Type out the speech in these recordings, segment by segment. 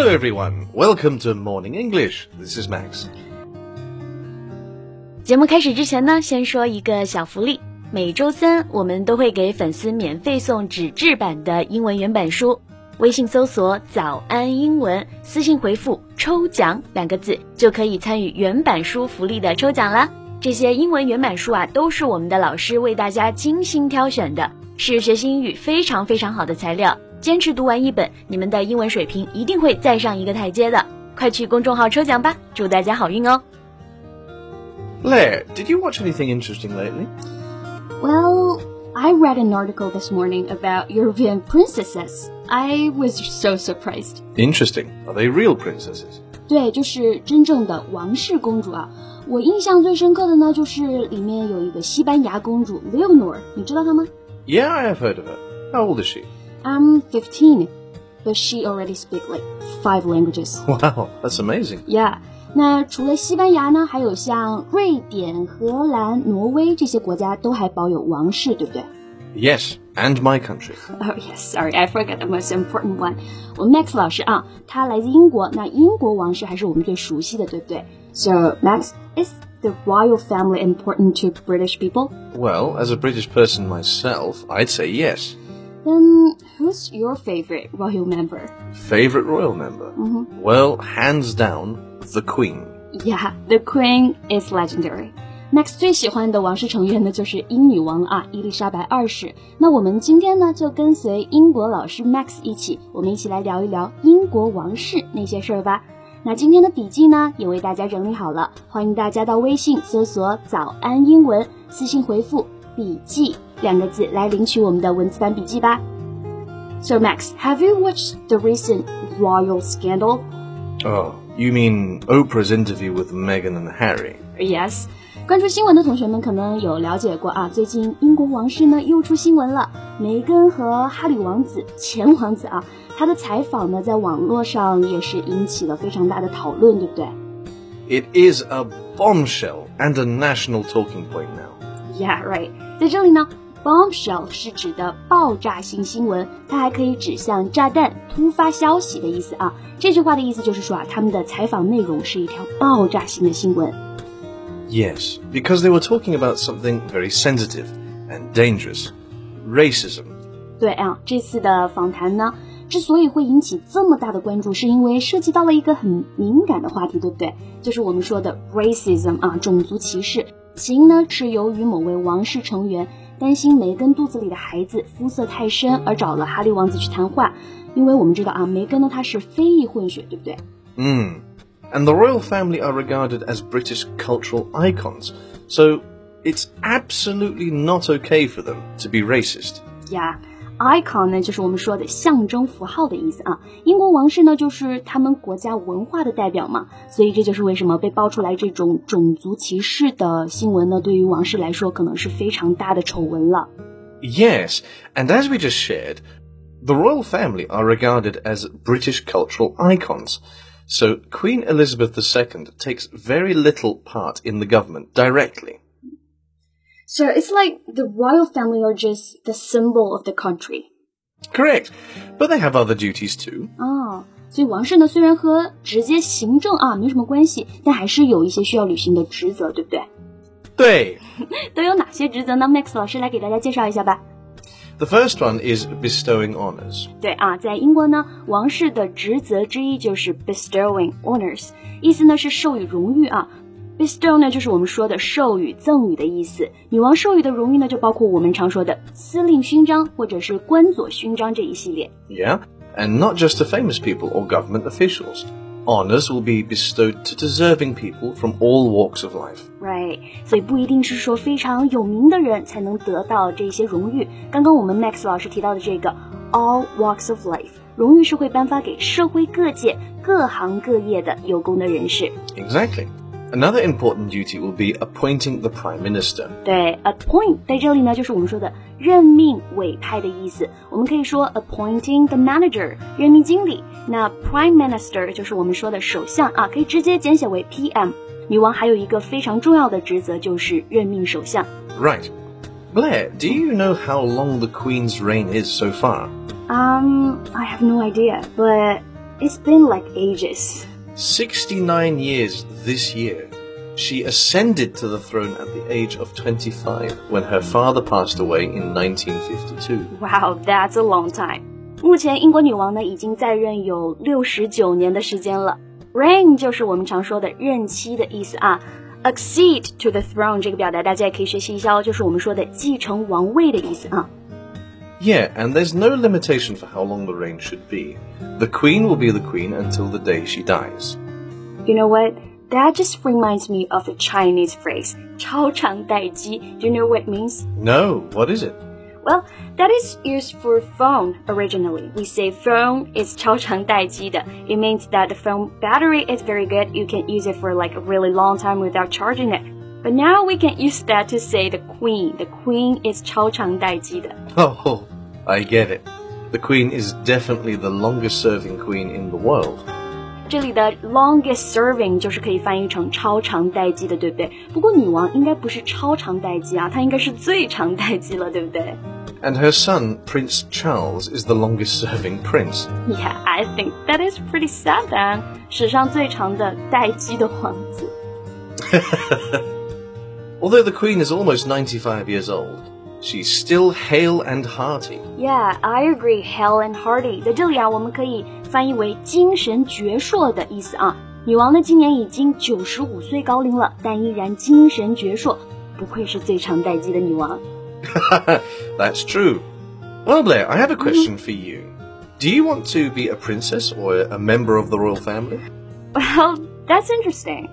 Hello, everyone. Welcome to Morning English. This is Max. 节目开始之前呢，先说一个小福利。每周三我们都会给粉丝免费送纸质版的英文原版书。微信搜索“早安英文”，私信回复“抽奖”两个字，就可以参与原版书福利的抽奖啦。这些英文原版书啊，都是我们的老师为大家精心挑选的，是学习英语非常非常好的材料。坚持读完一本，你们的英文水平一定会再上一个台阶的。快去公众号抽奖吧，祝大家好运哦！ Blair, did you watch anything interesting lately? Well, I read an article this morning about European princesses. I was so surprised. Interesting. Are they real princesses? 对，就是真正的王室公主啊！我印象最深刻的呢，就是里面有一个西班牙公主 Leonor，你知道她吗 Yeah, I have heard of her. How old is she? I'm 15, but she already speaks like five languages. Wow, that's amazing. Yeah. 那除了西班牙呢，还有像瑞典、荷兰、挪威这些国家都还保有王室，对不对 Yes, and my country. Oh yes, sorry, I forgot the most important one. 我们 Max 老师啊，他来自英国，那英国王室还是我们最熟悉的，对不对？So Max, is the royal family important to British people? Well, as a British person myself, I'd say yes. Then who's your favorite royal member? Favorite royal member? Well, hands down, the Queen. Yeah, the Queen is legendary. Max 最喜欢的王室成员呢，就是英女王啊，伊丽莎白二世。那我们今天呢，就跟随英国老师 Max 一起，我们一起来聊一聊英国王室那些事儿吧。那今天的笔记呢，也为大家整理好了，欢迎大家到微信搜索“早安英文”，私信回复“笔记”两个字来领取我们的文字版笔记吧。So Max, have you watched the recent royal scandal? Oh, you mean Oprah's interview with Meghan and Harry? Yes，关注新闻的同学们可能有了解过啊，最近英国王室呢又出新闻了，梅根和哈里王子前王子啊，他的采访呢在网络上也是引起了非常大的讨论，对不对 It is a bombshell and a national talking point now. ？Yeah, right。在这里呢 ，bombshell 是指的爆炸性新闻，它还可以指向炸弹、突发消息的意思啊。这句话的意思就是说啊，他们的采访内容是一条爆炸性的新闻。Yes, because they were talking about something very sensitive and dangerous racism. 对啊，这次的访谈呢，之所以会引起这么大的关注，是因为涉及到了一个很敏感的话题，对不对？就是我们说的 racism 啊，种族歧视。起因呢是由于某位王室成员担心梅根肚子里的孩子肤色太深，而找了哈利王子去谈话。因为我们知道啊，梅根呢她是非裔混血，对不对？ Mm. And the royal family are regarded as British cultural icons, so it's absolutely not okay for them to be racist. 呀、 icon 呢就是我们说的象征符号的意思啊。英国王室呢就是他们国家文化的代表嘛，所以这就是为什么被爆出来这种种族歧视的新闻呢，对于王室来说可能是非常大的丑闻了。 Yes, and as we just shared, the royal family are regarded as British cultural icons. So Queen Elizabeth II takes very little part in the government directly. So it's like the royal family are just the symbol of the country. Correct, but they have other duties too. 哦，所以王室呢虽然和直接行政啊没什么关系，但还是有一些需要履行的职责，对不对？对。都有哪些职责呢？Max 老师来给大家介绍一下吧。 The first one is bestowing honours. 对啊，在英国呢，王室的职责之一就是 bestowing honors，意思呢是授予荣誉啊。 bestow 呢就是我们说的授予、赠予的意思。女王授予的荣誉呢，就包括我们常说的司令勋章或者是官佐勋章这一系列。 Yeah, and not just to famous people or government officials. Honours will be bestowed to deserving people from all walks of life. Right，所以不一定是说非常有名的人才能得到这些荣誉。刚刚我们 Max 老师提到的这个 all walks of life，荣誉是会颁发给社会各界、各行各业的有功的人士。 Exactly. Another important duty will be appointing the Prime Minister. 对，appoint 在这里呢，就是我们说的任命、委派的意思。我们可以说 appointing the manager，任命经理。那 prime minister 就是我们说的首相啊，可以直接简写为 PM。女王还有一个非常重要的职责，就是任命首相。 Right. Blair, do you know how long the Queen's reign is so far? Um, I have no idea, but It's been like ages. 69 years this year. She ascended to the throne at the age of 25 when her father passed away in 1952. Wow, that's a long time. 目前英国女王呢已经在任有六十九年的时间了。Reign 就是我们常说的任期的意思啊。Accede to the throne 这个表达大家也可以学习一下哦，就是我们说的继承王位的意思啊。 Yeah, and there's no limitation for how long the reign should be. The queen will be the queen until the day she dies. You know what? That just reminds me of a Chinese phrase, 超长待机. Do you know what it means? No, what is it? Well, that is used for phone originally. We say phone is 超长待机的. It means that the phone battery is very good. You can use it for like a really long time without charging it. But now we can use that to say the queen. The queen is 超长待机的. Oh, I get it. The queen is definitely the longest serving queen in the world. 这里的 longest serving 就是可以翻译成超长待机的，对不对？不过女王应该不是超长待机啊，她应该是最长待机了，对不对？And her son, Prince Charles, is the longest serving prince. Yeah, I think that is pretty sad then. 史上最长的待机的王子。Although the Queen is almost 95 years old, she's still hale and hearty. Yeah, I agree. Hale and hearty 在这里啊，我们可以翻译为精神矍铄的意思啊。女王呢，今年已经九十五岁高龄了，但依然精神矍铄，不愧是最长待机的女王。That's true. Well, Blair, I have a question for you. Do you want to be a princess or a member of the royal family? Well, that's interesting.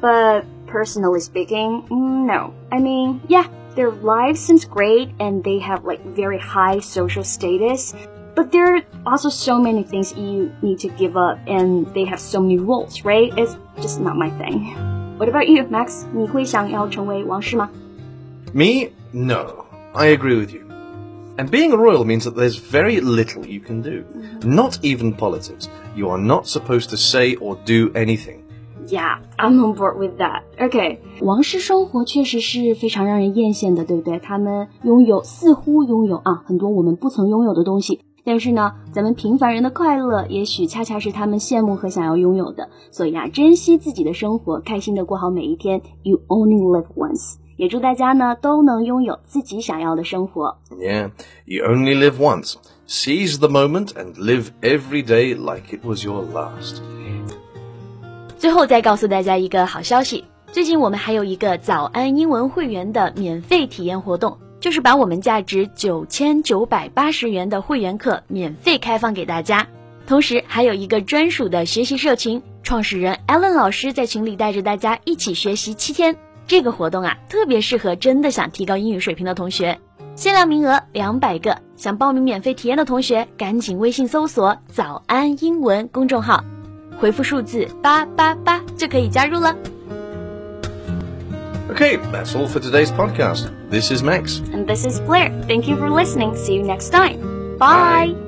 But personally speaking, no. I mean, yeah, their life seems great and they have like very high social status. But there are also so many things you need to give up, and they have so many rules, right? It's just not my thing. What about you, Max? 你会想要成为王室吗? Me? No. I agree with you. And being a royal means that there's very little you can do. Not even politics. You are not supposed to say or do anything. Yeah, I'm on board with that. Okay. 王室生活确实是非常让人艳羡的，对不对？他们拥有似乎拥有啊很多我们不曾拥有的东西。但是呢，咱们平凡人的快乐，也许恰恰是他们羡慕和想要拥有的。所以啊，珍惜自己的生活，开心的过好每一天。You only live once。也祝大家呢都能拥有自己想要的生活。Yeah, you only live once. Seize the moment and live every day like it was your last. 最后再告诉大家一个好消息，最近我们还有一个早安英文会员的免费体验活动。就是把我们价值九千九百八十元的会员课免费开放给大家，同时还有一个专属的学习社群，创始人 Allen 老师在群里带着大家一起学习七天。这个活动啊，特别适合真的想提高英语水平的同学，限量名额两百个。想报名免费体验的同学，赶紧微信搜索“早安英文”公众号，回复数字八八八就可以加入了。Okay, that's all for today's podcast. This is Max. And this is Blair. Thank you for listening. See you next time. Bye. Bye.